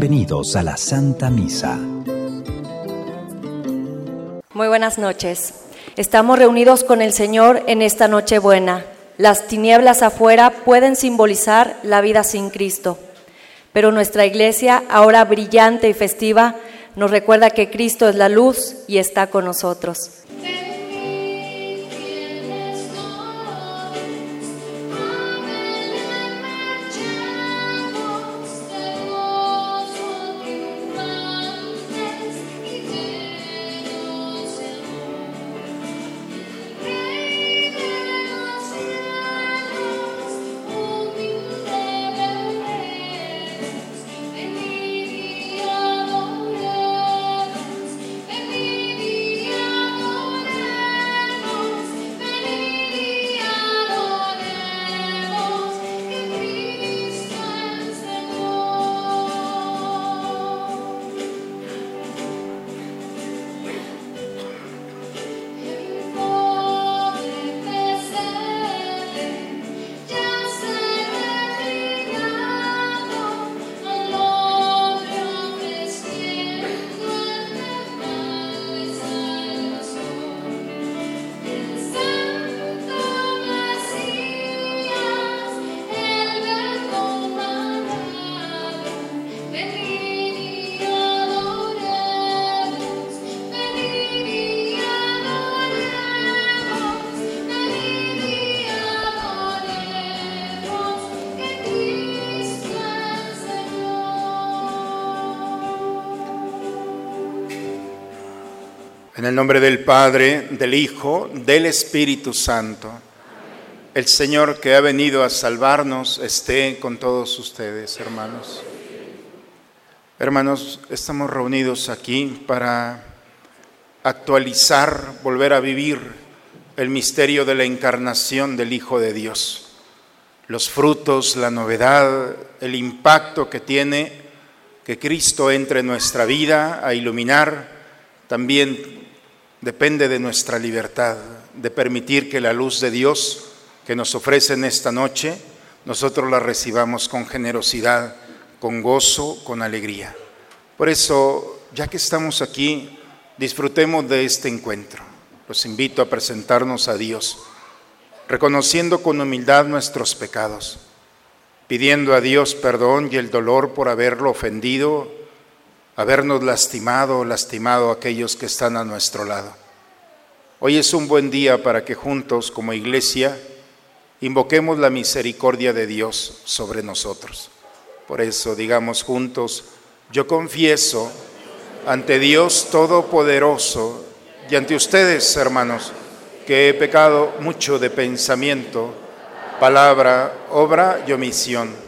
Bienvenidos a la Santa Misa. Muy buenas noches. Estamos reunidos con el Señor en esta noche buena. Las tinieblas afuera pueden simbolizar la vida sin Cristo, pero nuestra iglesia, ahora brillante y festiva, nos recuerda que Cristo es la luz y está con nosotros. Nombre del Padre, del Hijo, del Espíritu Santo. El Señor que ha venido a salvarnos esté con todos ustedes, hermanos. Hermanos, estamos reunidos aquí para actualizar, volver a vivir el misterio de la encarnación del Hijo de Dios. Los frutos, la novedad, el impacto que tiene que Cristo entre en nuestra vida a iluminar también depende de nuestra libertad, de permitir que la luz de Dios que nos ofrece en esta noche, nosotros la recibamos con generosidad, con gozo, con alegría. Por eso, ya que estamos aquí, disfrutemos de este encuentro. Los invito a presentarnos a Dios, reconociendo con humildad nuestros pecados, pidiendo a Dios perdón y el dolor por haberlo ofendido habernos lastimado o lastimado a aquellos que están a nuestro lado. Hoy es un buen día para que juntos, como iglesia, invoquemos la misericordia de Dios sobre nosotros. Por eso digamos juntos, yo confieso ante Dios Todopoderoso y ante ustedes, hermanos, que he pecado mucho de pensamiento, palabra, obra y omisión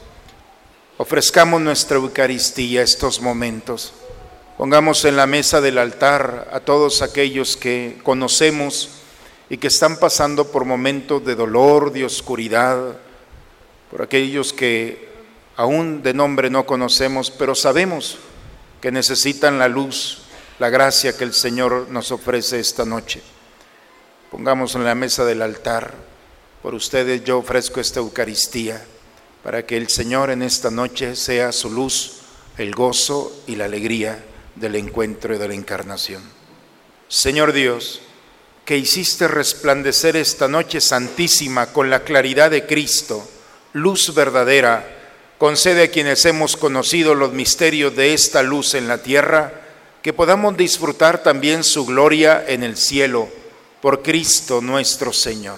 Ofrezcamos nuestra Eucaristía estos momentos. Pongamos en la mesa del altar a todos aquellos que conocemos y que están pasando por momentos de dolor, de oscuridad, por aquellos que aún de nombre no conocemos, pero sabemos que necesitan la luz, la gracia que el Señor nos ofrece esta noche. Pongamos en la mesa del altar, por ustedes yo ofrezco esta Eucaristía, para que el Señor en esta noche sea su luz, el gozo y la alegría del encuentro y de la encarnación. Señor Dios, que hiciste resplandecer esta noche santísima con la claridad de Cristo, luz verdadera, Concede a quienes hemos conocido los misterios de esta luz en la tierra, que podamos disfrutar también su gloria en el cielo, por Cristo nuestro Señor.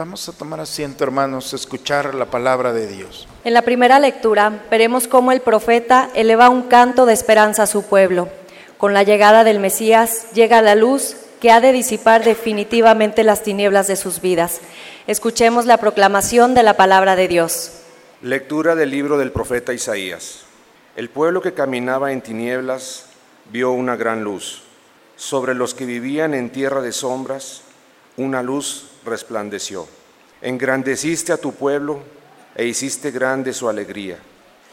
Vamos a tomar asiento, hermanos, a escuchar la palabra de Dios. En la primera lectura veremos cómo el profeta eleva un canto de esperanza a su pueblo. Con la llegada del Mesías llega la luz que ha de disipar definitivamente las tinieblas de sus vidas. Escuchemos la proclamación de la palabra de Dios. Lectura del libro del profeta Isaías. El pueblo que caminaba en tinieblas vio una gran luz. Sobre los que vivían en tierra de sombras, una luz resplandeció. Engrandeciste a tu pueblo e hiciste grande su alegría.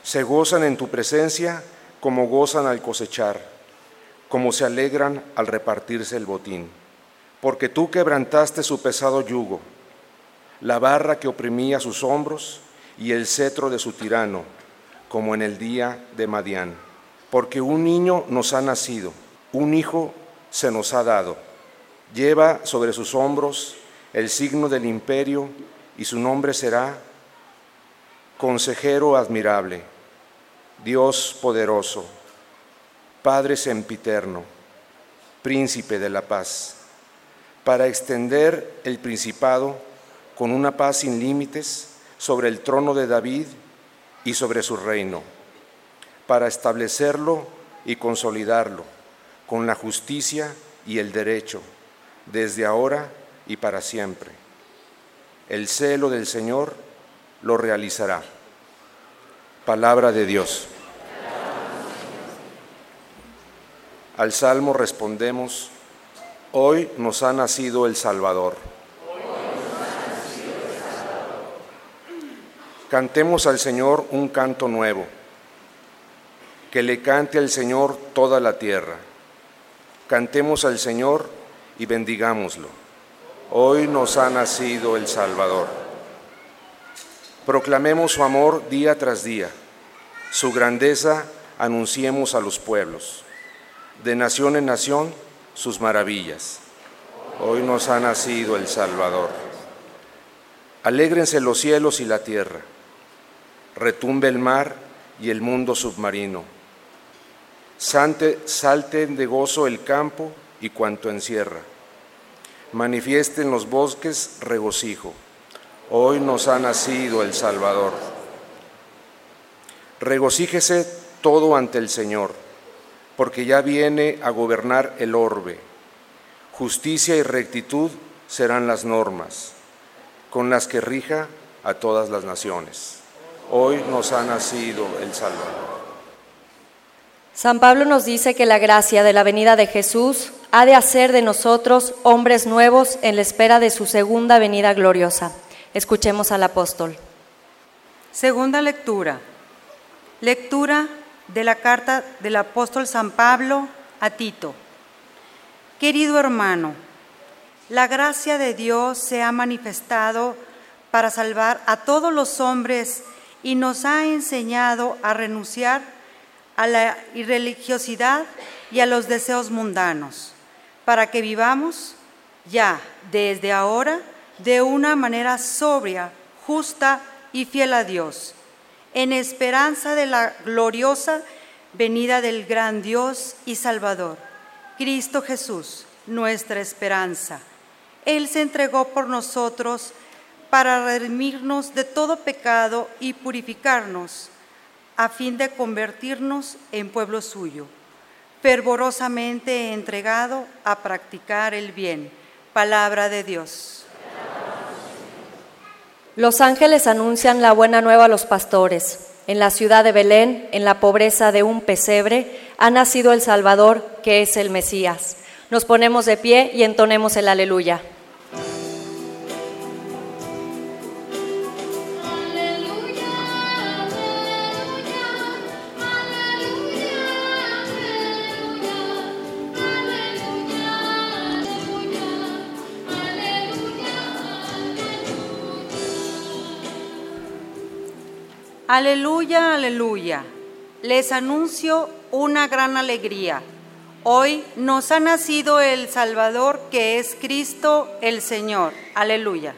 Se gozan en tu presencia como gozan al cosechar, como se alegran al repartirse el botín. Porque tú quebrantaste su pesado yugo, la barra que oprimía sus hombros, y el cetro de su tirano, como en el día de Madián. Porque un niño nos ha nacido, un hijo se nos ha dado. Lleva sobre sus hombros el signo del imperio y su nombre será Consejero admirable, Dios poderoso, Padre sempiterno, Príncipe de la paz, para extender el principado con una paz sin límites sobre el trono de David y sobre su reino, para establecerlo y consolidarlo con la justicia y el derecho, desde ahora y para siempre. El celo del Señor lo realizará. Palabra de Dios. Al salmo respondemos, hoy nos ha nacido el Salvador Cantemos al Señor un canto nuevo, que le cante al Señor toda la tierra. Cantemos al Señor y bendigámoslo. Hoy nos ha nacido el Salvador. Proclamemos su amor día tras día, su grandeza anunciemos a los pueblos, de nación en nación sus maravillas. Hoy nos ha nacido el Salvador. Alégrense los cielos y la tierra retumbe el mar y el mundo submarino. salten de gozo el campo y cuanto encierra. Manifiesten los bosques regocijo. Hoy nos ha nacido el Salvador. Regocíjese todo ante el Señor, porque ya viene a gobernar el orbe. Justicia y rectitud serán las normas, con las que rija a todas las naciones. Hoy nos ha nacido el Salvador. San Pablo nos dice que la gracia de la venida de Jesús ha de hacer de nosotros hombres nuevos en la espera de su segunda venida gloriosa. Escuchemos al apóstol. Segunda lectura. Lectura de la carta del apóstol San Pablo a Tito. Querido hermano, la gracia de Dios se ha manifestado para salvar a todos los hombres y nos ha enseñado a renunciar a la irreligiosidad y a los deseos mundanos, para que vivamos ya desde ahora de una manera sobria, justa y fiel a Dios, en esperanza de la gloriosa venida del gran Dios y Salvador, Cristo Jesús, nuestra esperanza. Él se entregó por nosotros para redimirnos de todo pecado y purificarnos, a fin de convertirnos en pueblo suyo, fervorosamente entregado a practicar el bien. Palabra de Dios. Los ángeles anuncian la buena nueva a los pastores. En la ciudad de Belén, en la pobreza de un pesebre, ha nacido el Salvador, que es el Mesías. Nos ponemos de pie y entonemos el aleluya. Aleluya, aleluya. Les anuncio una gran alegría. Hoy nos ha nacido el Salvador que es Cristo el Señor. Aleluya.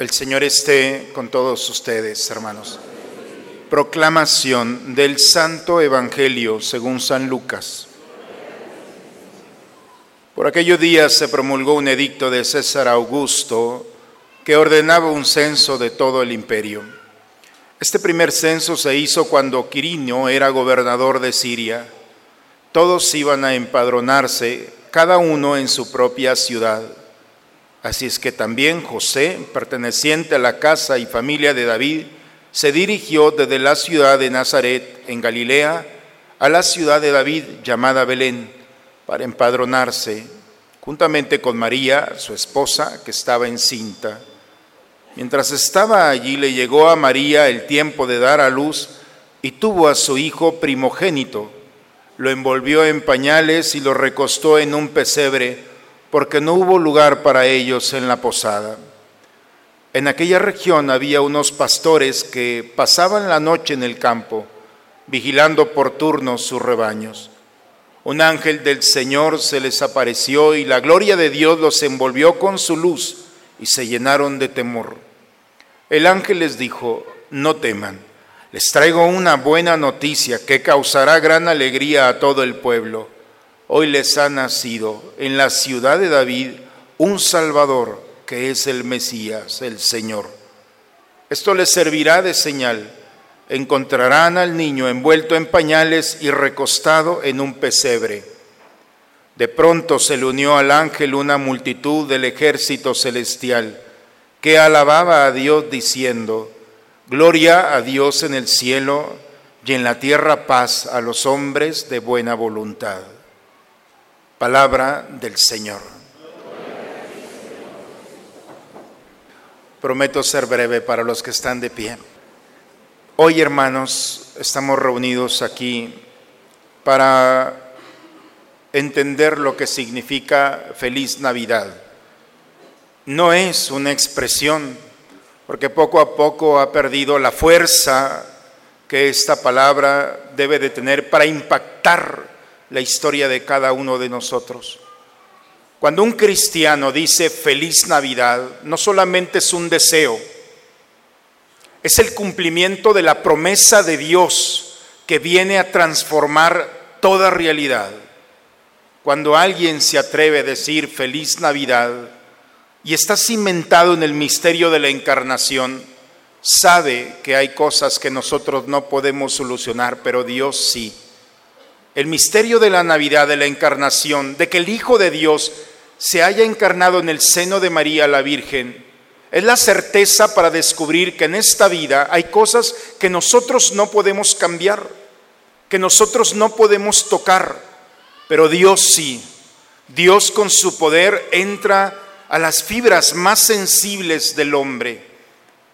El Señor esté con todos ustedes, hermanos. Proclamación del Santo Evangelio según San Lucas. Por aquellos días se promulgó un edicto de César Augusto que ordenaba un censo de todo el imperio. Este primer censo se hizo cuando Quirinio era gobernador de Siria. Todos iban a empadronarse, cada uno en su propia ciudad. Así es que también José, perteneciente a la casa y familia de David, se dirigió desde la ciudad de Nazaret, en Galilea, a la ciudad de David llamada Belén, para empadronarse, juntamente con María, su esposa, que estaba encinta. Mientras estaba allí le llegó a María el tiempo de dar a luz y tuvo a su hijo primogénito. Lo envolvió en pañales y lo recostó en un pesebre porque no hubo lugar para ellos en la posada. En aquella región había unos pastores que pasaban la noche en el campo, vigilando por turnos sus rebaños. Un ángel del Señor se les apareció y la gloria de Dios los envolvió con su luz y se llenaron de temor. El ángel les dijo, no teman, les traigo una buena noticia que causará gran alegría a todo el pueblo Hoy les ha nacido en la ciudad de David un Salvador que es el Mesías, el Señor. Esto les servirá de señal. Encontrarán al niño envuelto en pañales y recostado en un pesebre. De pronto se le unió al ángel una multitud del ejército celestial que alababa a Dios diciendo, Gloria a Dios en el cielo y en la tierra paz a los hombres de buena voluntad. Palabra del Señor. Prometo ser breve para los que están de pie. Hoy, hermanos, estamos reunidos aquí para entender lo que significa feliz Navidad. No es una expresión, porque poco a poco ha perdido la fuerza que esta palabra debe de tener para impactar la historia de cada uno de nosotros. Cuando un cristiano dice feliz Navidad, no solamente es un deseo, es el cumplimiento de la promesa de Dios que viene a transformar toda realidad. Cuando alguien se atreve a decir feliz Navidad y está cimentado en el misterio de la encarnación, sabe que hay cosas que nosotros no podemos solucionar, pero Dios sí el misterio de la Navidad, de la encarnación, de que el Hijo de Dios se haya encarnado en el seno de María la Virgen, es la certeza para descubrir que en esta vida hay cosas que nosotros no podemos cambiar, que nosotros no podemos tocar, pero Dios sí. Dios con su poder entra a las fibras más sensibles del hombre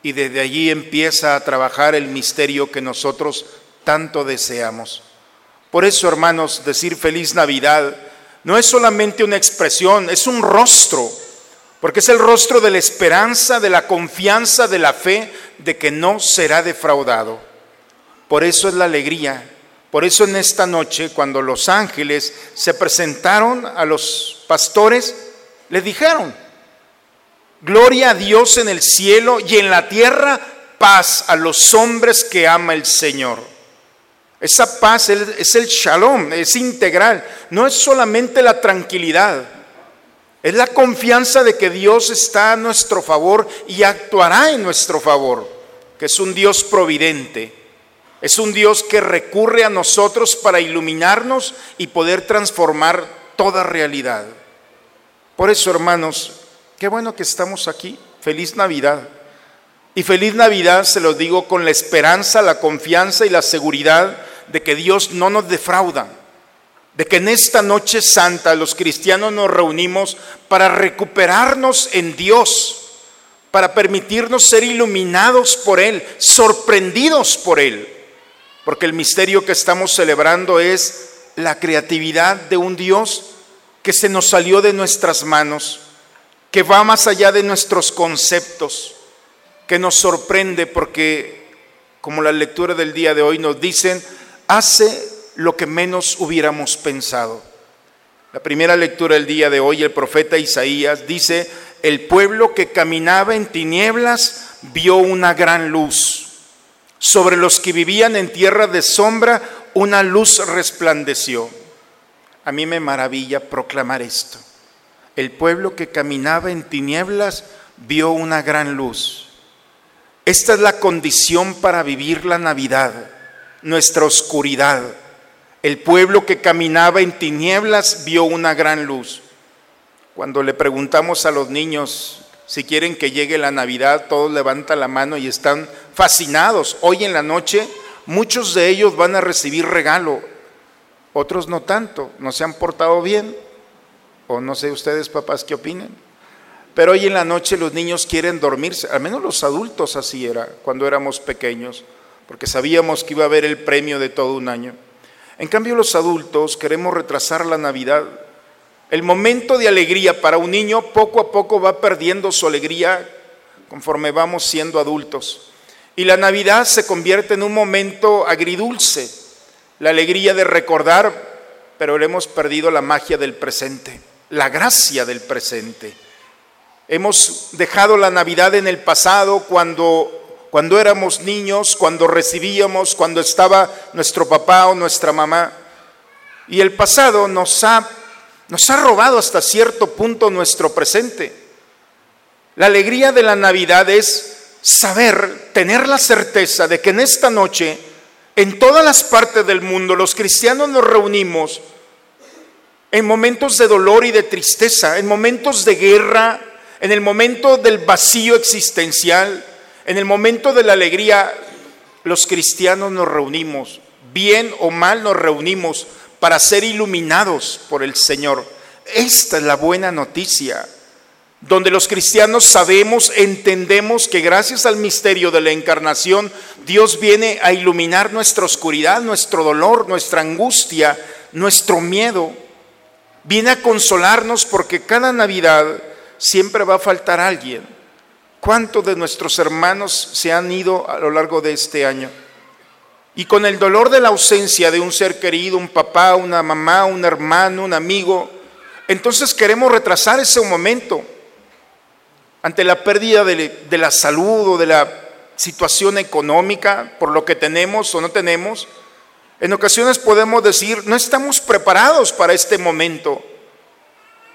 y desde allí empieza a trabajar el misterio que nosotros tanto deseamos. Por eso, hermanos, decir feliz Navidad no es solamente una expresión, es un rostro, porque es el rostro de la esperanza, de la confianza, de la fe, de que no será defraudado. Por eso es la alegría. Por eso en esta noche, cuando los ángeles se presentaron a los pastores, les dijeron, Gloria a Dios en el cielo y en la tierra, paz a los hombres que ama el Señor. Esa paz es el shalom, es integral, no es solamente la tranquilidad, es la confianza de que Dios está a nuestro favor y actuará en nuestro favor, que es un Dios providente, es un Dios que recurre a nosotros para iluminarnos y poder transformar toda realidad. Por eso, hermanos, Qué bueno que estamos aquí. Feliz Navidad. Y feliz Navidad se lo digo con la esperanza, la confianza y la seguridad de que Dios no nos defrauda. De que en esta noche santa los cristianos nos reunimos para recuperarnos en Dios, para permitirnos ser iluminados por Él, sorprendidos por Él. Porque el misterio que estamos celebrando es la creatividad de un Dios que se nos salió de nuestras manos que va más allá de nuestros conceptos, que nos sorprende porque, como la lectura del día de hoy nos dicen, hace lo que menos hubiéramos pensado. La primera lectura del día de hoy, el profeta Isaías dice, el pueblo que caminaba en tinieblas vio una gran luz. Sobre los que vivían en tierra de sombra, una luz resplandeció. A mí me maravilla proclamar esto el pueblo que caminaba en tinieblas vio una gran luz. Esta es la condición para vivir la Navidad, nuestra oscuridad. El pueblo que caminaba en tinieblas vio una gran luz. Cuando le preguntamos a los niños si quieren que llegue la Navidad, todos levantan la mano y están fascinados. Hoy en la noche muchos de ellos van a recibir regalo, otros no tanto, no se han portado bien. O no sé ustedes papás qué opinen. Pero hoy en la noche los niños quieren dormirse, al menos los adultos así era cuando éramos pequeños, porque sabíamos que iba a haber el premio de todo un año. En cambio los adultos queremos retrasar la Navidad. El momento de alegría para un niño poco a poco va perdiendo su alegría conforme vamos siendo adultos. Y la Navidad se convierte en un momento agridulce, la alegría de recordar, pero hemos perdido la magia del presente la gracia del presente. Hemos dejado la Navidad en el pasado cuando, cuando éramos niños, cuando recibíamos, cuando estaba nuestro papá o nuestra mamá. Y el pasado nos ha, nos ha robado hasta cierto punto nuestro presente. La alegría de la Navidad es saber, tener la certeza de que en esta noche, en todas las partes del mundo, los cristianos nos reunimos en momentos de dolor y de tristeza, en momentos de guerra, en el momento del vacío existencial, en el momento de la alegría, los cristianos nos reunimos, bien o mal nos reunimos para ser iluminados por el Señor. Esta es la buena noticia, donde los cristianos sabemos, entendemos que gracias al misterio de la encarnación, Dios viene a iluminar nuestra oscuridad, nuestro dolor, nuestra angustia, nuestro miedo viene a consolarnos porque cada Navidad siempre va a faltar alguien. ¿Cuántos de nuestros hermanos se han ido a lo largo de este año? Y con el dolor de la ausencia de un ser querido, un papá, una mamá, un hermano, un amigo, entonces queremos retrasar ese momento ante la pérdida de, la salud o de la situación económica por lo que tenemos o no tenemos en ocasiones podemos decir, no estamos preparados para este momento.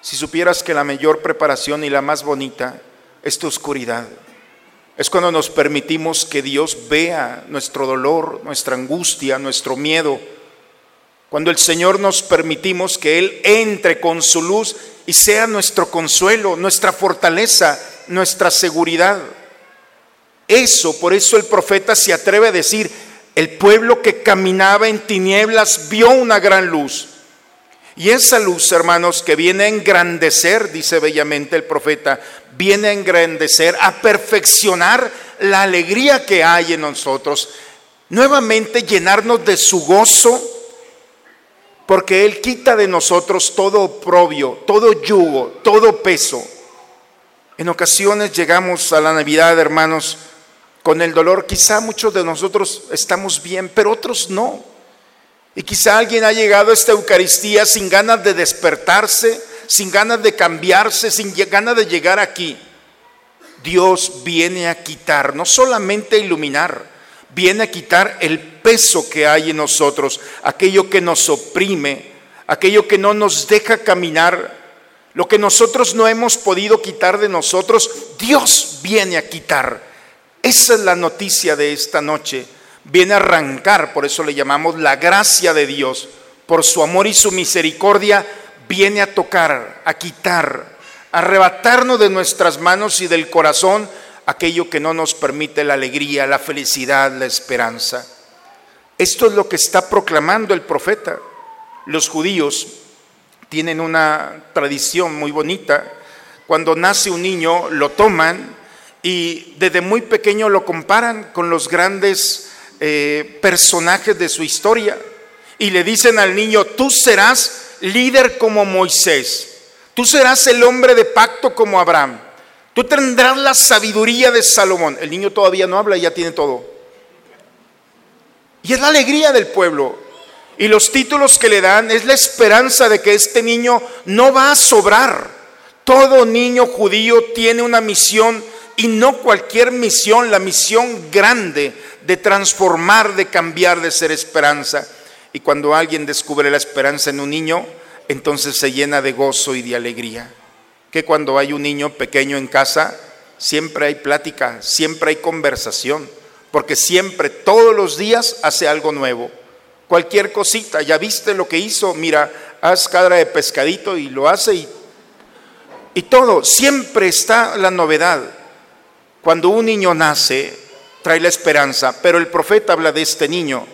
Si supieras que la mayor preparación y la más bonita es tu oscuridad. Es cuando nos permitimos que Dios vea nuestro dolor, nuestra angustia, nuestro miedo. Cuando el Señor nos permitimos que Él entre con su luz y sea nuestro consuelo, nuestra fortaleza, nuestra seguridad. Eso, por eso el profeta se atreve a decir, el pueblo que caminaba en tinieblas vio una gran luz. Y esa luz, hermanos, que viene a engrandecer, dice bellamente el profeta, viene a engrandecer, a perfeccionar la alegría que hay en nosotros, nuevamente llenarnos de su gozo, porque Él quita de nosotros todo oprobio, todo yugo, todo peso. En ocasiones llegamos a la Navidad, hermanos, con el dolor. Quizá muchos de nosotros estamos bien, pero otros no. Y quizá alguien ha llegado a esta Eucaristía sin ganas de despertarse, sin ganas de cambiarse, sin ganas de llegar aquí. Dios viene a quitar, no solamente a iluminar, viene a quitar el peso que hay en nosotros, aquello que nos oprime, aquello que no nos deja caminar, lo que nosotros no hemos podido quitar de nosotros, Dios viene a quitar. Esa es la noticia de esta noche. Viene a arrancar, por eso le llamamos la gracia de Dios. Por su amor y su misericordia viene a tocar, a quitar, a arrebatarnos de nuestras manos y del corazón aquello que no nos permite la alegría, la felicidad, la esperanza. Esto es lo que está proclamando el profeta. Los judíos tienen una tradición muy bonita. Cuando nace un niño, lo toman y desde muy pequeño lo comparan con los grandes eh, personajes de su historia. Y le dicen al niño, tú serás líder como Moisés, tú serás el hombre de pacto como Abraham. Tú tendrás la sabiduría de Salomón. El niño todavía no habla y ya tiene todo. Y es la alegría del pueblo. Y los títulos que le dan es la esperanza de que este niño no va a sobrar. Todo niño judío tiene una misión y no cualquier misión, la misión grande de transformar, de cambiar, de ser esperanza. Y cuando alguien descubre la esperanza en un niño, entonces se llena de gozo y de alegría que cuando hay un niño pequeño en casa, siempre hay plática, siempre hay conversación, porque siempre, todos los días, hace algo nuevo. Cualquier cosita, ya viste lo que hizo, mira, haz cadra de pescadito y lo hace y, y todo, siempre está la novedad. Cuando un niño nace, trae la esperanza, pero el profeta habla de este niño,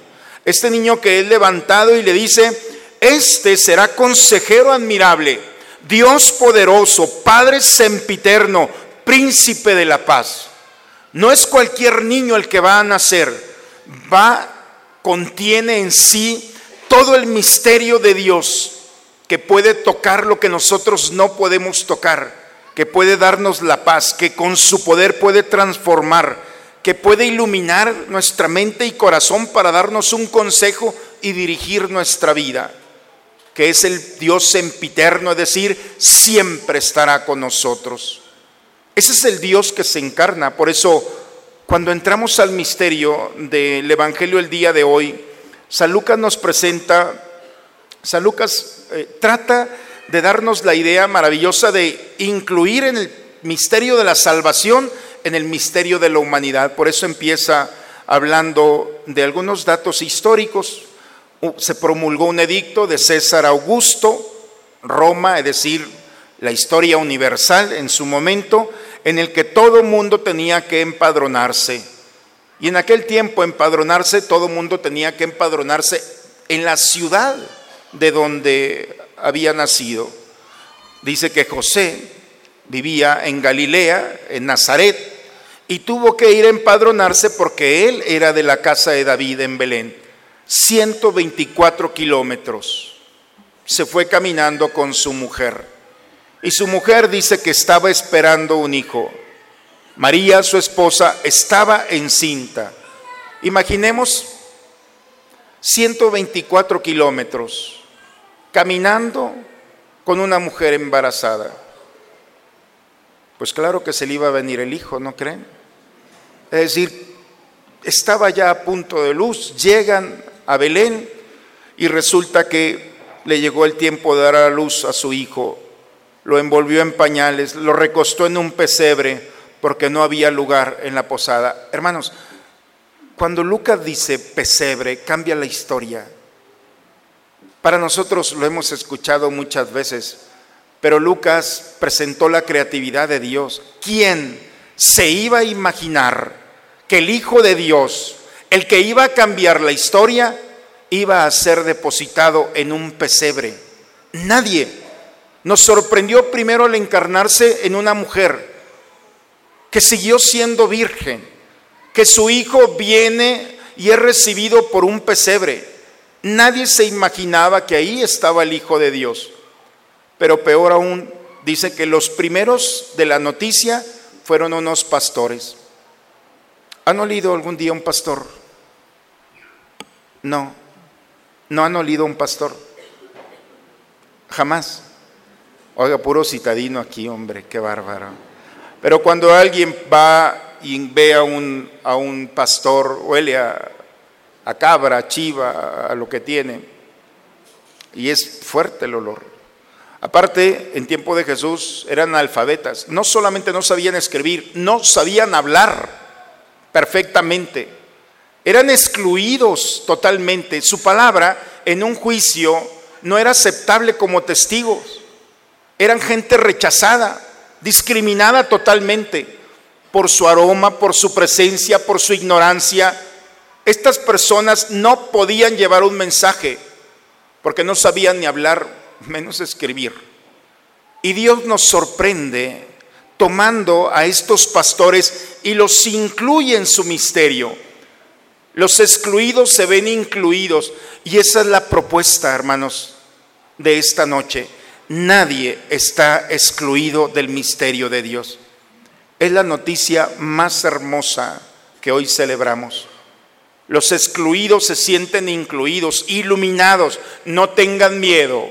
este niño que es levantado y le dice, este será consejero admirable Dios poderoso, Padre sempiterno, príncipe de la paz. No es cualquier niño el que va a nacer, va, contiene en sí todo el misterio de Dios que puede tocar lo que nosotros no podemos tocar, que puede darnos la paz, que con su poder puede transformar, que puede iluminar nuestra mente y corazón para darnos un consejo y dirigir nuestra vida que es el Dios sempiterno, es decir, siempre estará con nosotros. Ese es el Dios que se encarna. Por eso, cuando entramos al misterio del Evangelio el día de hoy, San Lucas nos presenta, San Lucas eh, trata de darnos la idea maravillosa de incluir en el misterio de la salvación, en el misterio de la humanidad. Por eso empieza hablando de algunos datos históricos, se promulgó un edicto de César Augusto, Roma, es decir, la historia universal en su momento, en el que todo mundo tenía que empadronarse. Y en aquel tiempo empadronarse, todo mundo tenía que empadronarse en la ciudad de donde había nacido. Dice que José vivía en Galilea, en Nazaret, y tuvo que ir a empadronarse porque él era de la casa de David en Belén. 124 kilómetros. Se fue caminando con su mujer. Y su mujer dice que estaba esperando un hijo. María, su esposa, estaba encinta. Imaginemos 124 kilómetros caminando con una mujer embarazada. Pues claro que se le iba a venir el hijo, ¿no creen? Es decir, estaba ya a punto de luz, llegan a Belén y resulta que le llegó el tiempo de dar a luz a su hijo. Lo envolvió en pañales, lo recostó en un pesebre porque no había lugar en la posada. Hermanos, cuando Lucas dice pesebre, cambia la historia. Para nosotros lo hemos escuchado muchas veces, pero Lucas presentó la creatividad de Dios. ¿Quién se iba a imaginar que el Hijo de Dios el que iba a cambiar la historia iba a ser depositado en un pesebre. Nadie. Nos sorprendió primero al encarnarse en una mujer que siguió siendo virgen, que su hijo viene y es recibido por un pesebre. Nadie se imaginaba que ahí estaba el Hijo de Dios. Pero peor aún, dice que los primeros de la noticia fueron unos pastores. ¿Han olido algún día un pastor? No, no han olido un pastor. Jamás. Oiga, puro citadino aquí, hombre, qué bárbaro. Pero cuando alguien va y ve a un, a un pastor, huele a, a cabra, a chiva, a lo que tiene, y es fuerte el olor. Aparte, en tiempo de Jesús eran alfabetas. No solamente no sabían escribir, no sabían hablar perfectamente. Eran excluidos totalmente. Su palabra en un juicio no era aceptable como testigos. Eran gente rechazada, discriminada totalmente por su aroma, por su presencia, por su ignorancia. Estas personas no podían llevar un mensaje porque no sabían ni hablar, menos escribir. Y Dios nos sorprende tomando a estos pastores y los incluye en su misterio. Los excluidos se ven incluidos. Y esa es la propuesta, hermanos, de esta noche. Nadie está excluido del misterio de Dios. Es la noticia más hermosa que hoy celebramos. Los excluidos se sienten incluidos, iluminados. No tengan miedo.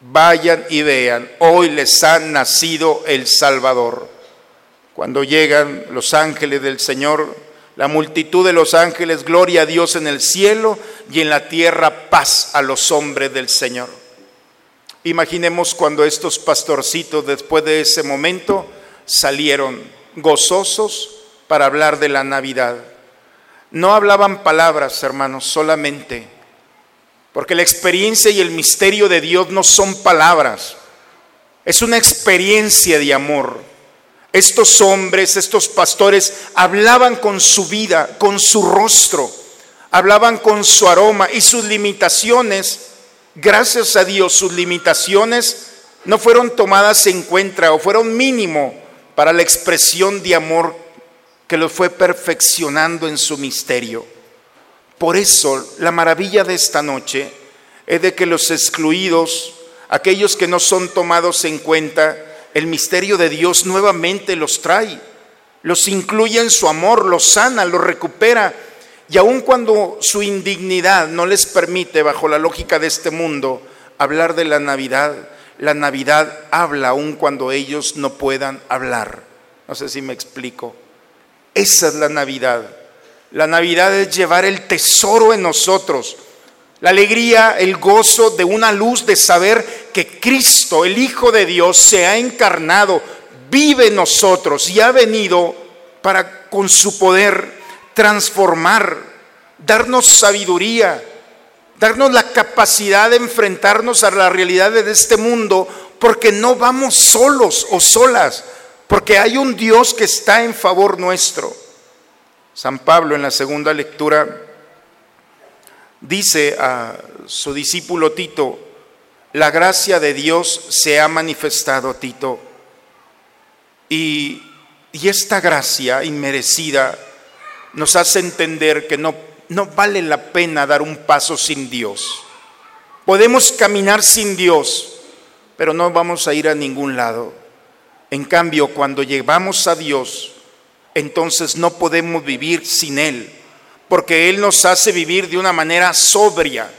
Vayan y vean. Hoy les ha nacido el Salvador. Cuando llegan los ángeles del Señor, la multitud de los ángeles, gloria a Dios en el cielo y en la tierra, paz a los hombres del Señor. Imaginemos cuando estos pastorcitos después de ese momento salieron gozosos para hablar de la Navidad. No hablaban palabras, hermanos, solamente, porque la experiencia y el misterio de Dios no son palabras, es una experiencia de amor. Estos hombres, estos pastores, hablaban con su vida, con su rostro, hablaban con su aroma y sus limitaciones gracias a Dios, sus limitaciones no fueron tomadas en cuenta o fueron mínimo para la expresión de amor que los fue perfeccionando en su misterio. Por eso la maravilla de esta noche es de que los excluidos, aquellos que no son tomados en cuenta, el misterio de Dios nuevamente los trae, los incluye en su amor, los sana, los recupera y aun cuando su indignidad no les permite, bajo la lógica de este mundo, hablar de la Navidad, la Navidad habla aun cuando ellos no puedan hablar. No sé si me explico. Esa es la Navidad. La Navidad es llevar el tesoro en nosotros, la alegría, el gozo de una luz de saber que Cristo, el Hijo de Dios, se ha encarnado, vive en nosotros y ha venido para con su poder transformar, darnos sabiduría, darnos la capacidad de enfrentarnos a la realidad de este mundo, porque no vamos solos o solas, porque hay un Dios que está en favor nuestro. San Pablo en la segunda lectura dice a su discípulo Tito, la gracia de Dios se ha manifestado, Tito, y, y esta gracia inmerecida, nos hace entender que no, no vale la pena dar un paso sin Dios. Podemos caminar sin Dios, pero no vamos a ir a ningún lado. En cambio, cuando llevamos a Dios, entonces no podemos vivir sin Él, porque Él nos hace vivir de una manera sobria,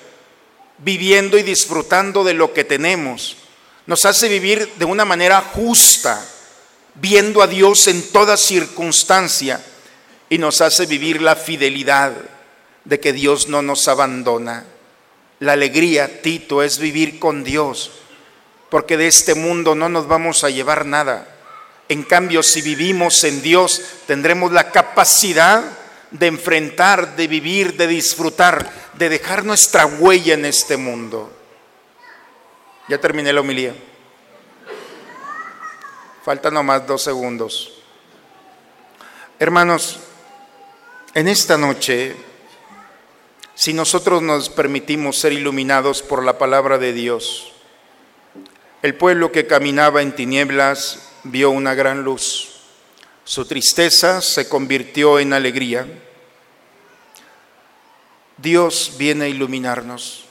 viviendo y disfrutando de lo que tenemos. Nos hace vivir de una manera justa, viendo a Dios en toda circunstancia y nos hace vivir la fidelidad de que Dios no nos abandona. La alegría, Tito, es vivir con Dios, porque de este mundo no nos vamos a llevar nada. En cambio, si vivimos en Dios, tendremos la capacidad de enfrentar, de vivir, de disfrutar, de dejar nuestra huella en este mundo. Ya terminé la homilía. Faltan nomás dos segundos. Hermanos, en esta noche si nosotros nos permitimos ser iluminados por la palabra de Dios. El pueblo que caminaba en tinieblas vio una gran luz. Su tristeza se convirtió en alegría. Dios viene a iluminarnos.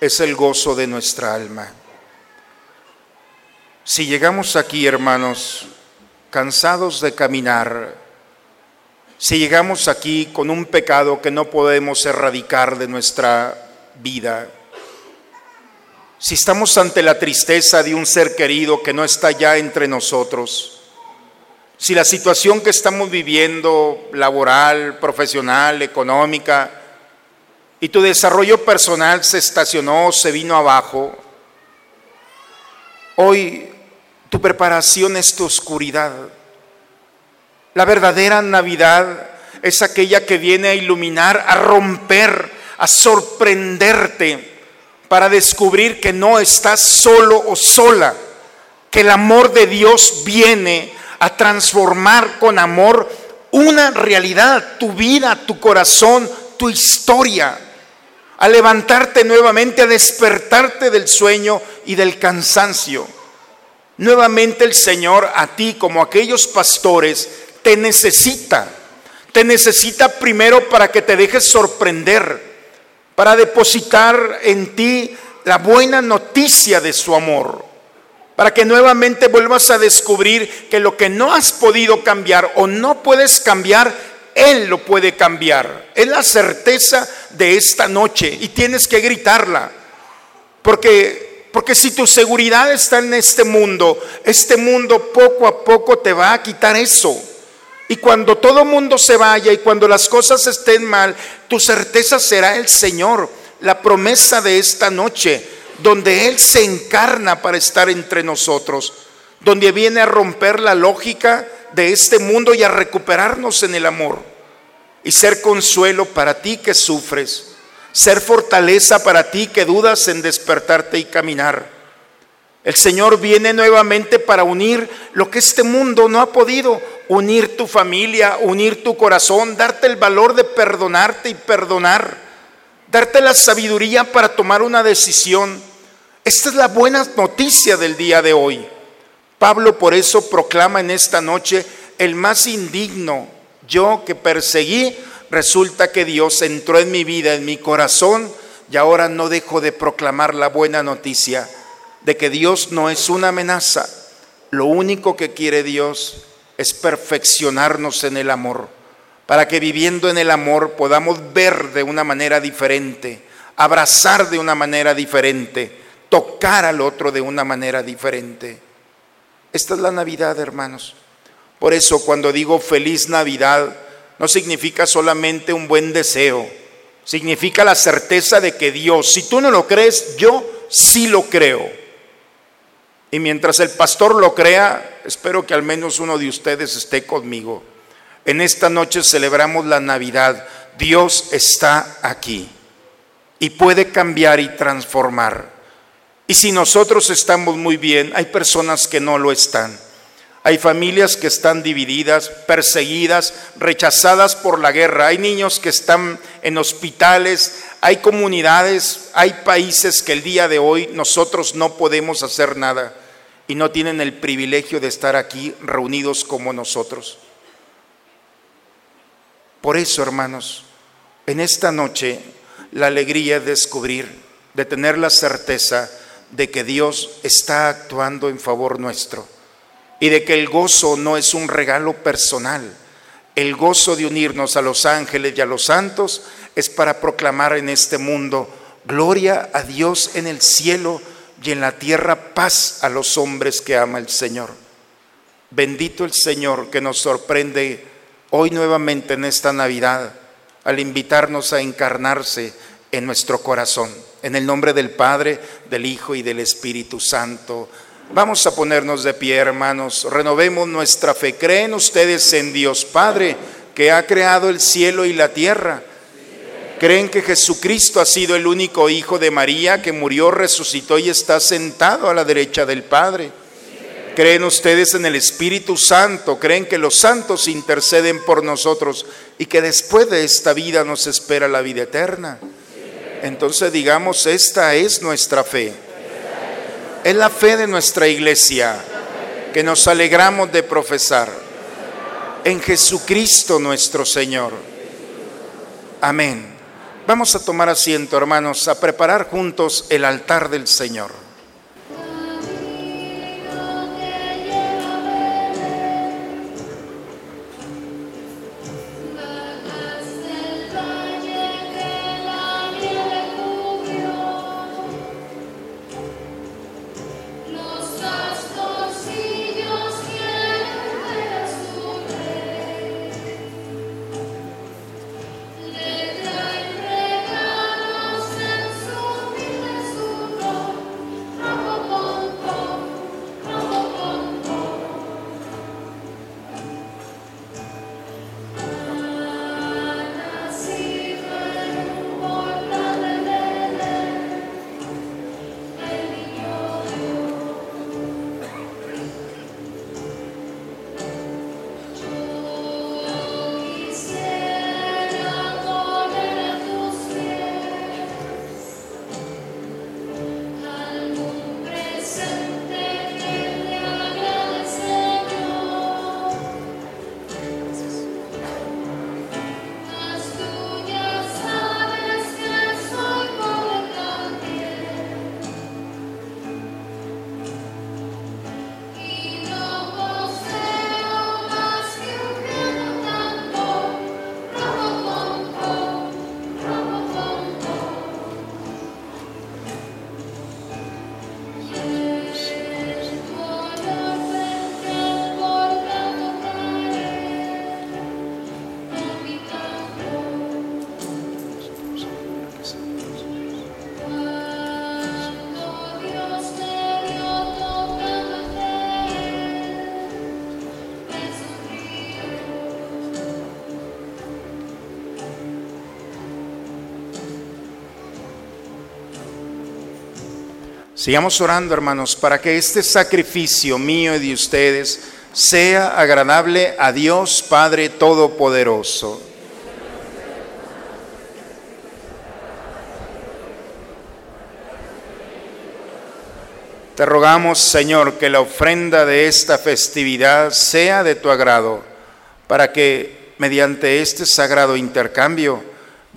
Es el gozo de nuestra alma. Si llegamos aquí, hermanos, cansados de caminar, si llegamos aquí con un pecado que no podemos erradicar de nuestra vida, si estamos ante la tristeza de un ser querido que no está ya entre nosotros, si la situación que estamos viviendo, laboral, profesional, económica, y tu desarrollo personal se estacionó, se vino abajo, hoy tu preparación es tu oscuridad. La verdadera Navidad es aquella que viene a iluminar, a romper, a sorprenderte para descubrir que no estás solo o sola, que el amor de Dios viene a transformar con amor una realidad, tu vida, tu corazón, tu historia, a levantarte nuevamente, a despertarte del sueño y del cansancio. Nuevamente el Señor a ti como aquellos pastores te necesita. Te necesita primero para que te dejes sorprender, para depositar en ti la buena noticia de su amor, para que nuevamente vuelvas a descubrir que lo que no has podido cambiar o no puedes cambiar, Él lo puede cambiar. Es la certeza de esta noche y tienes que gritarla, porque porque si tu seguridad está en este mundo, este mundo poco a poco te va a quitar eso. Y cuando todo mundo se vaya y cuando las cosas estén mal, tu certeza será el Señor, la promesa de esta noche, donde Él se encarna para estar entre nosotros, donde viene a romper la lógica de este mundo y a recuperarnos en el amor y ser consuelo para ti que sufres ser fortaleza para ti que dudas en despertarte y caminar. El Señor viene nuevamente para unir lo que este mundo no ha podido, unir tu familia, unir tu corazón, darte el valor de perdonarte y perdonar, darte la sabiduría para tomar una decisión. Esta es la buena noticia del día de hoy. Pablo por eso proclama en esta noche el más indigno, yo que perseguí resulta que Dios entró en mi vida, en mi corazón, y ahora no dejo de proclamar la buena noticia de que Dios no es una amenaza. Lo único que quiere Dios es perfeccionarnos en el amor, para que viviendo en el amor podamos ver de una manera diferente, abrazar de una manera diferente, tocar al otro de una manera diferente. Esta es la Navidad, hermanos. Por eso cuando digo feliz Navidad, no significa solamente un buen deseo, significa la certeza de que Dios, si tú no lo crees, yo sí lo creo. Y mientras el pastor lo crea, espero que al menos uno de ustedes esté conmigo. En esta noche celebramos la Navidad. Dios está aquí y puede cambiar y transformar. Y si nosotros estamos muy bien, hay personas que no lo están. Hay familias que están divididas, perseguidas, rechazadas por la guerra. Hay niños que están en hospitales. Hay comunidades, hay países que el día de hoy nosotros no podemos hacer nada y no tienen el privilegio de estar aquí reunidos como nosotros. Por eso, hermanos, en esta noche la alegría es descubrir, de tener la certeza de que Dios está actuando en favor nuestro y de que el gozo no es un regalo personal. El gozo de unirnos a los ángeles y a los santos es para proclamar en este mundo gloria a Dios en el cielo y en la tierra paz a los hombres que ama el Señor. Bendito el Señor que nos sorprende hoy nuevamente en esta Navidad al invitarnos a encarnarse en nuestro corazón. En el nombre del Padre, del Hijo y del Espíritu Santo. Vamos a ponernos de pie, hermanos. Renovemos nuestra fe. ¿Creen ustedes en Dios Padre que ha creado el cielo y la tierra? ¿Creen que Jesucristo ha sido el único Hijo de María que murió, resucitó y está sentado a la derecha del Padre? Creen ustedes en el Espíritu Santo, creen que los santos interceden por nosotros y que después de esta vida nos espera la vida eterna. Entonces digamos, esta es nuestra fe. Es la fe de nuestra iglesia que nos alegramos de profesar en Jesucristo nuestro Señor. Amén. Vamos a tomar asiento, hermanos, a preparar juntos el altar del Señor. Sigamos orando, hermanos, para que este sacrificio mío y de ustedes sea agradable a Dios Padre Todopoderoso. Te rogamos, Señor, que la ofrenda de esta festividad sea de tu agrado, para que mediante este sagrado intercambio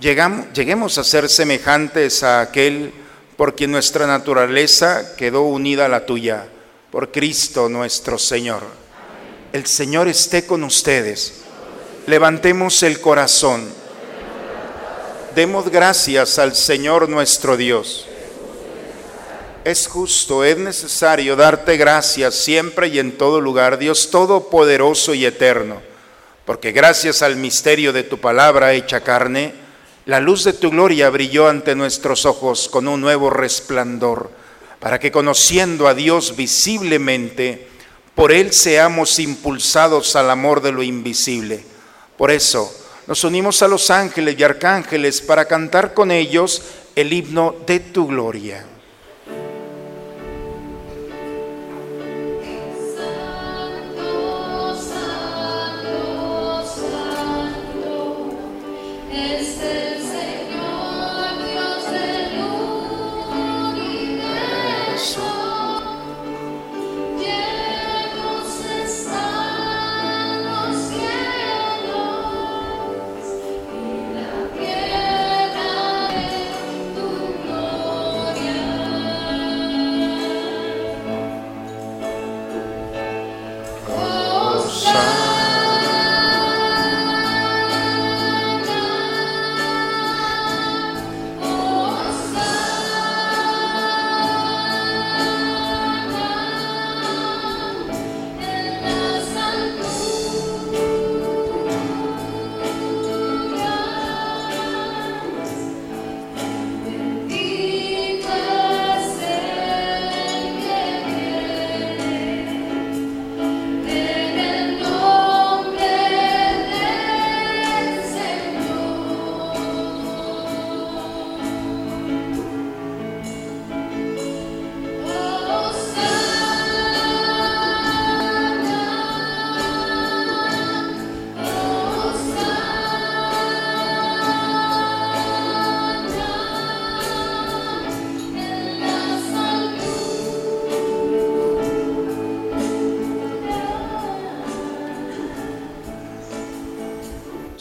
lleguemos a ser semejantes a aquel porque nuestra naturaleza quedó unida a la tuya, por Cristo nuestro Señor. El Señor esté con ustedes. Levantemos el corazón. Demos gracias al Señor nuestro Dios. Es justo, es necesario darte gracias siempre y en todo lugar, Dios Todopoderoso y Eterno, porque gracias al misterio de tu palabra hecha carne, la luz de tu gloria brilló ante nuestros ojos con un nuevo resplandor, para que conociendo a Dios visiblemente, por Él seamos impulsados al amor de lo invisible. Por eso nos unimos a los ángeles y arcángeles para cantar con ellos el himno de tu gloria.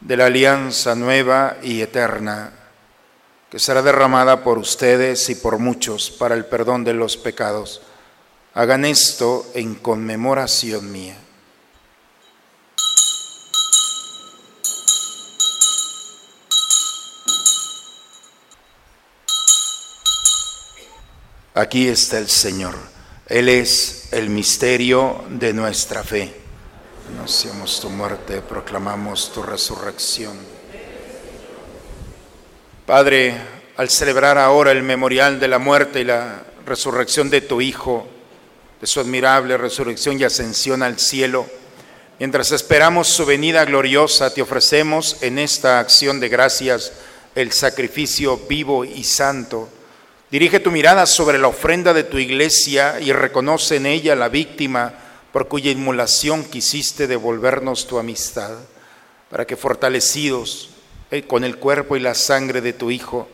de la alianza nueva y eterna, que será derramada por ustedes y por muchos para el perdón de los pecados. Hagan esto en conmemoración mía. Aquí está el Señor. Él es el misterio de nuestra fe. Anunciamos tu muerte, proclamamos tu resurrección. Padre, al celebrar ahora el memorial de la muerte y la resurrección de tu Hijo, de su admirable resurrección y ascensión al cielo, mientras esperamos su venida gloriosa, te ofrecemos en esta acción de gracias el sacrificio vivo y santo. Dirige tu mirada sobre la ofrenda de tu iglesia y reconoce en ella la víctima por cuya inmolación quisiste devolvernos tu amistad, para que fortalecidos eh, con el cuerpo y la sangre de tu Hijo,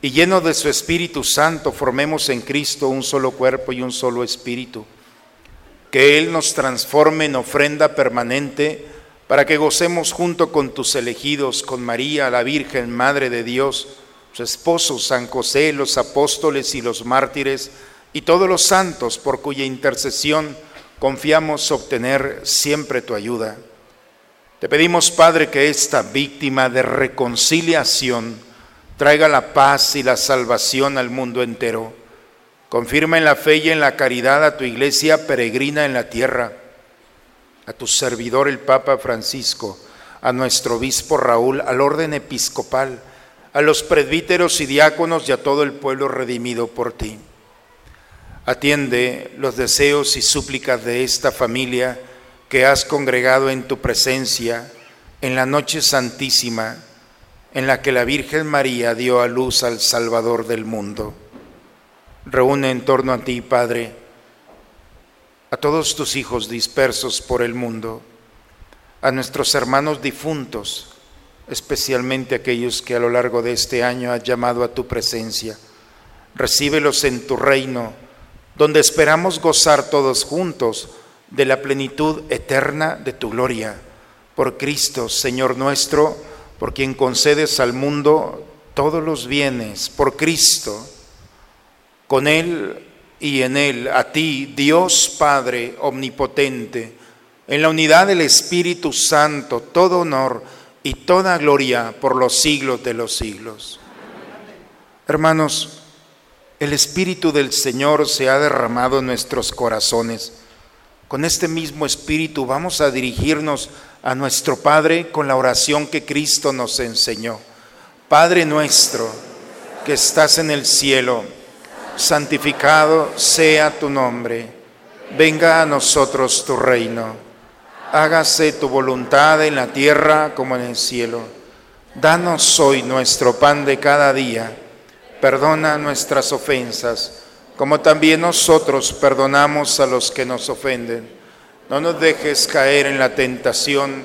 y llenos de su Espíritu Santo, formemos en Cristo un solo cuerpo y un solo Espíritu. Que Él nos transforme en ofrenda permanente para que gocemos junto con tus elegidos, con María, la Virgen, Madre de Dios, su esposo San José, los apóstoles y los mártires, y todos los santos por cuya intercesión confiamos obtener siempre tu ayuda. Te pedimos, Padre, que esta víctima de reconciliación traiga la paz y la salvación al mundo entero. Confirma en la fe y en la caridad a tu iglesia peregrina en la tierra, a tu servidor el Papa Francisco, a nuestro obispo Raúl, al orden episcopal, a los presbíteros y diáconos y a todo el pueblo redimido por ti. Atiende los deseos y súplicas de esta familia que has congregado en tu presencia en la noche santísima en la que la Virgen María dio a luz al Salvador del mundo. Reúne en torno a ti, Padre, a todos tus hijos dispersos por el mundo, a nuestros hermanos difuntos, especialmente aquellos que a lo largo de este año has llamado a tu presencia. Recíbelos en tu reino donde esperamos gozar todos juntos de la plenitud eterna de tu gloria. Por Cristo, Señor nuestro, por quien concedes al mundo todos los bienes, por Cristo, con Él y en Él, a ti, Dios Padre Omnipotente, en la unidad del Espíritu Santo, todo honor y toda gloria por los siglos de los siglos. Hermanos, el Espíritu del Señor se ha derramado en nuestros corazones. Con este mismo Espíritu vamos a dirigirnos a nuestro Padre con la oración que Cristo nos enseñó. Padre nuestro, que estás en el cielo, santificado sea tu nombre. Venga a nosotros tu reino. Hágase tu voluntad en la tierra como en el cielo. Danos hoy nuestro pan de cada día perdona nuestras ofensas, como también nosotros perdonamos a los que nos ofenden. No nos dejes caer en la tentación,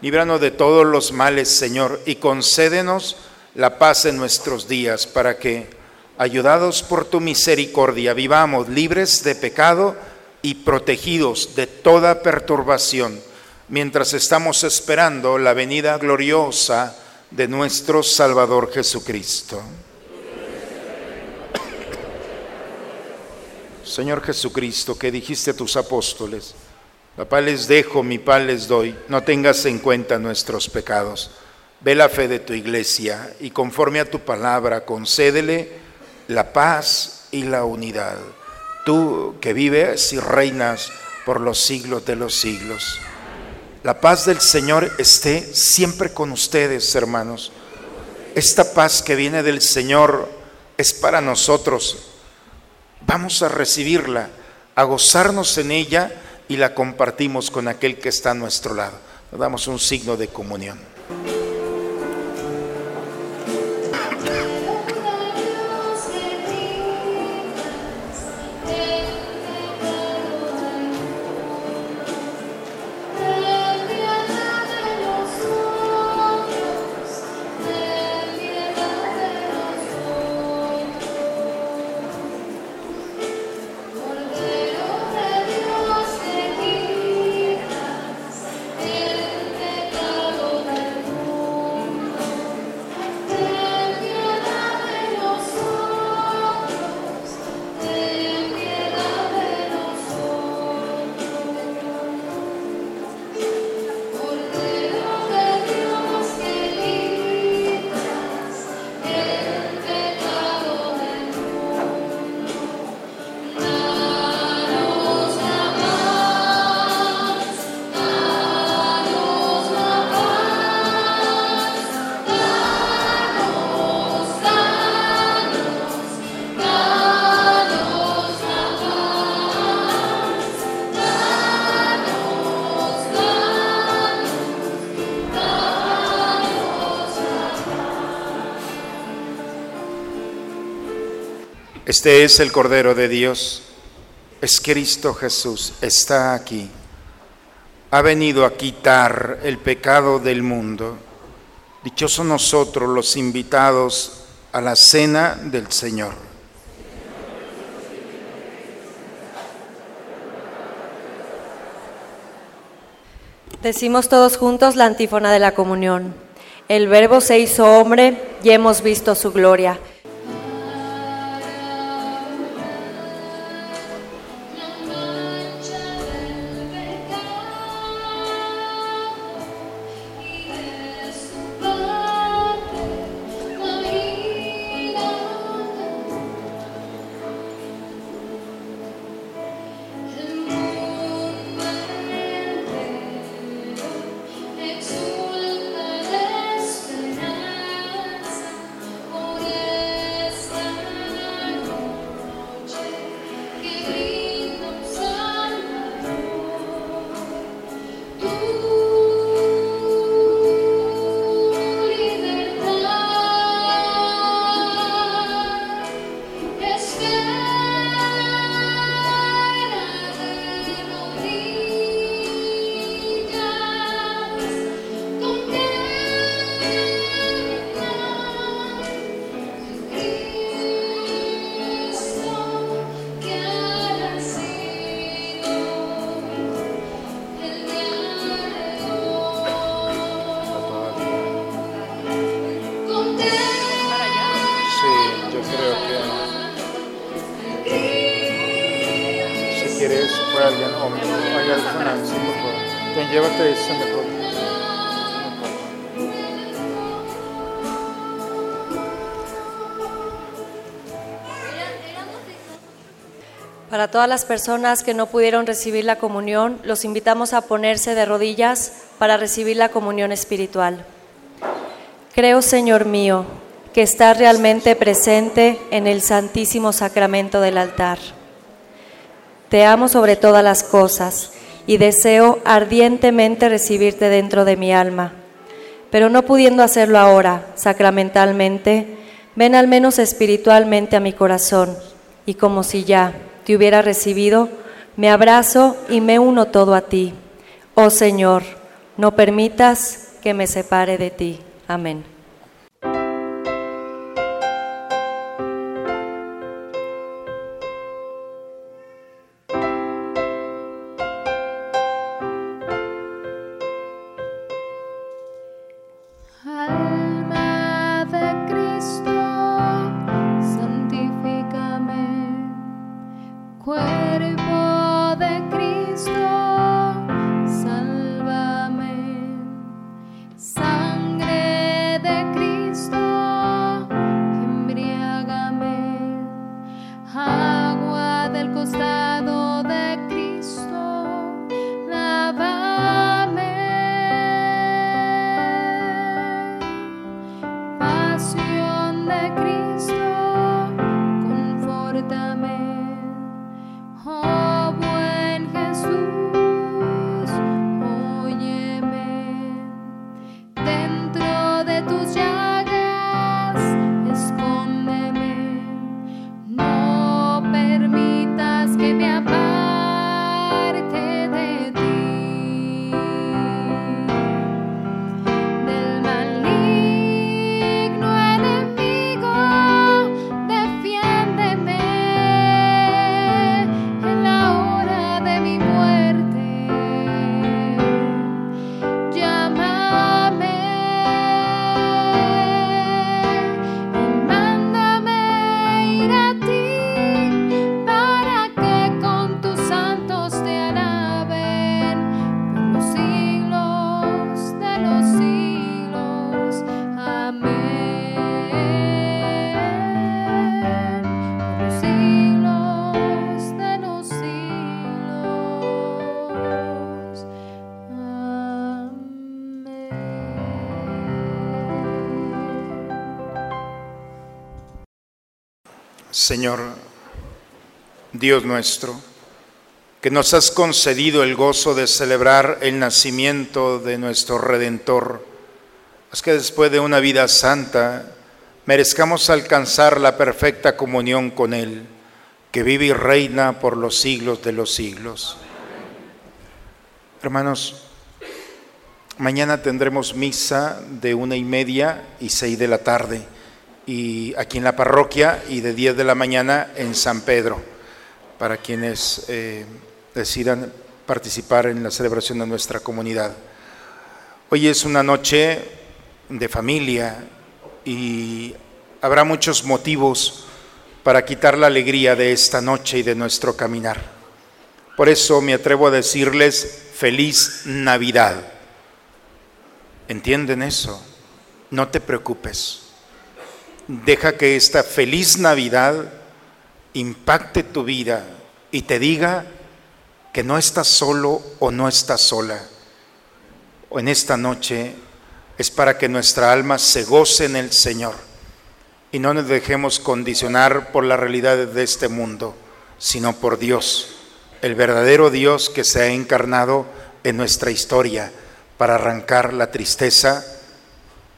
líbranos de todos los males, Señor, y concédenos la paz en nuestros días, para que, ayudados por tu misericordia, vivamos libres de pecado y protegidos de toda perturbación, mientras estamos esperando la venida gloriosa de nuestro Salvador Jesucristo. Señor Jesucristo, que dijiste a tus apóstoles, la paz les dejo, mi paz les doy, no tengas en cuenta nuestros pecados. Ve la fe de tu iglesia y conforme a tu palabra, concédele la paz y la unidad. Tú que vives y reinas por los siglos de los siglos. La paz del Señor esté siempre con ustedes, hermanos. Esta paz que viene del Señor es para nosotros Vamos a recibirla, a gozarnos en ella y la compartimos con aquel que está a nuestro lado. Damos un signo de comunión. Este es el Cordero de Dios, es Cristo Jesús, está aquí. Ha venido a quitar el pecado del mundo. Dichosos nosotros los invitados a la cena del Señor. Decimos todos juntos la antífona de la comunión. El Verbo se hizo hombre y hemos visto su gloria. Para todas las personas que no pudieron recibir la comunión, los invitamos a ponerse de rodillas para recibir la comunión espiritual. Creo, Señor mío, que estás realmente presente en el santísimo sacramento del altar. Te amo sobre todas las cosas y deseo ardientemente recibirte dentro de mi alma. Pero no pudiendo hacerlo ahora, sacramentalmente, ven al menos espiritualmente a mi corazón y como si ya te hubiera recibido, me abrazo y me uno todo a ti. Oh Señor, No permitas que me separe de ti. Amén. Señor, Dios nuestro, que nos has concedido el gozo de celebrar el nacimiento de nuestro Redentor, haz que después de una vida santa merezcamos alcanzar la perfecta comunión con Él, que vive y reina por los siglos de los siglos. Hermanos, mañana tendremos misa de una y media y seis de la tarde y aquí en la parroquia y de 10 de la mañana en San Pedro, para quienes eh, decidan participar en la celebración de nuestra comunidad. Hoy es una noche de familia y habrá muchos motivos para quitar la alegría de esta noche y de nuestro caminar. Por eso me atrevo a decirles feliz Navidad. ¿Entienden eso? No te preocupes. Deja que esta feliz Navidad impacte tu vida y te diga que no estás solo o no estás sola. En esta noche es para que nuestra alma se goce en el Señor y no nos dejemos condicionar por las realidades de este mundo, sino por Dios, el verdadero Dios que se ha encarnado en nuestra historia para arrancar la tristeza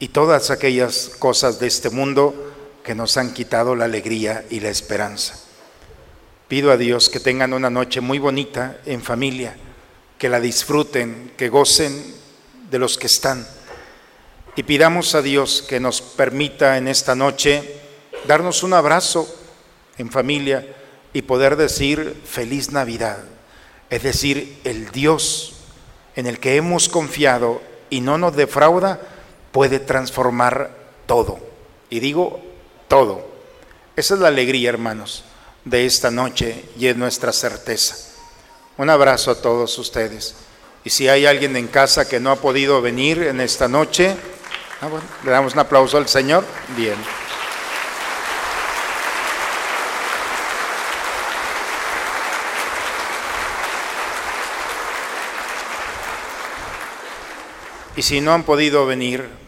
y todas aquellas cosas de este mundo que nos han quitado la alegría y la esperanza. Pido a Dios que tengan una noche muy bonita en familia, que la disfruten, que gocen de los que están. Y pidamos a Dios que nos permita en esta noche darnos un abrazo en familia y poder decir feliz Navidad. Es decir, el Dios en el que hemos confiado y no nos defrauda puede transformar todo. Y digo todo. Esa es la alegría, hermanos, de esta noche y es nuestra certeza. Un abrazo a todos ustedes. Y si hay alguien en casa que no ha podido venir en esta noche, ah, le damos un aplauso al Señor. Bien. Y si no han podido venir,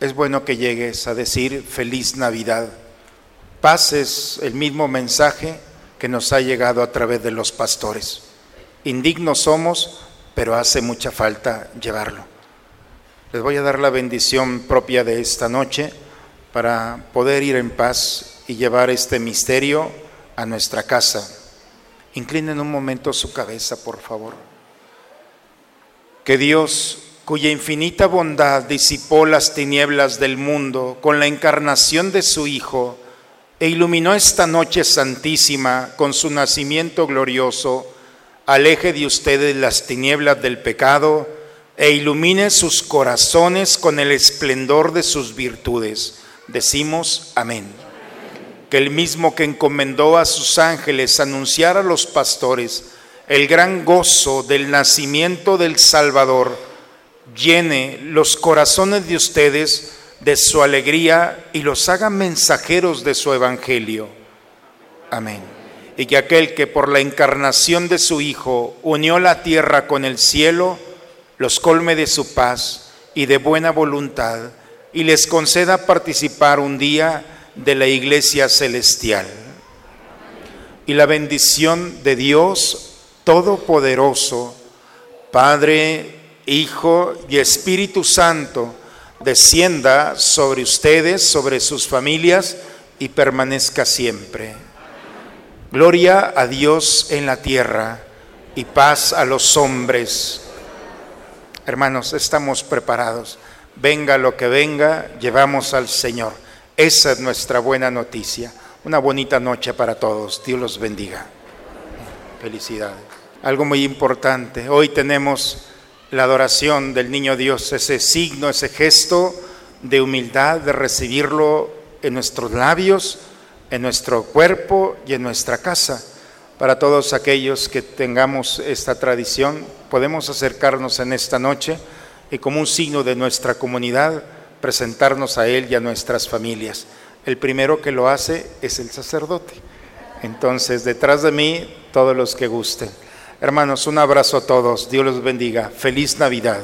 es bueno que llegues a decir feliz Navidad. Pases el mismo mensaje que nos ha llegado a través de los pastores. Indignos somos, pero hace mucha falta llevarlo. Les voy a dar la bendición propia de esta noche para poder ir en paz y llevar este misterio a nuestra casa. Inclinen un momento su cabeza, por favor. Que Dios cuya infinita bondad disipó las tinieblas del mundo con la encarnación de su Hijo, e iluminó esta noche santísima con su nacimiento glorioso, aleje de ustedes las tinieblas del pecado e ilumine sus corazones con el esplendor de sus virtudes. Decimos amén. Que el mismo que encomendó a sus ángeles anunciar a los pastores el gran gozo del nacimiento del Salvador, llene los corazones de ustedes de su alegría y los haga mensajeros de su evangelio. Amén. Y que aquel que por la encarnación de su Hijo unió la tierra con el cielo, los colme de su paz y de buena voluntad y les conceda participar un día de la iglesia celestial. Y la bendición de Dios Todopoderoso, Padre, Hijo y Espíritu Santo, descienda sobre ustedes, sobre sus familias y permanezca siempre. Gloria a Dios en la tierra y paz a los hombres. Hermanos, estamos preparados. Venga lo que venga, llevamos al Señor. Esa es nuestra buena noticia. Una bonita noche para todos. Dios los bendiga. Felicidades. Algo muy importante. Hoy tenemos la adoración del niño Dios, ese signo, ese gesto de humildad, de recibirlo en nuestros labios, en nuestro cuerpo y en nuestra casa. Para todos aquellos que tengamos esta tradición, podemos acercarnos en esta noche y como un signo de nuestra comunidad, presentarnos a Él y a nuestras familias. El primero que lo hace es el sacerdote. Entonces, detrás de mí, todos los que gusten. Hermanos, un abrazo a todos. Dios los bendiga. Feliz Navidad.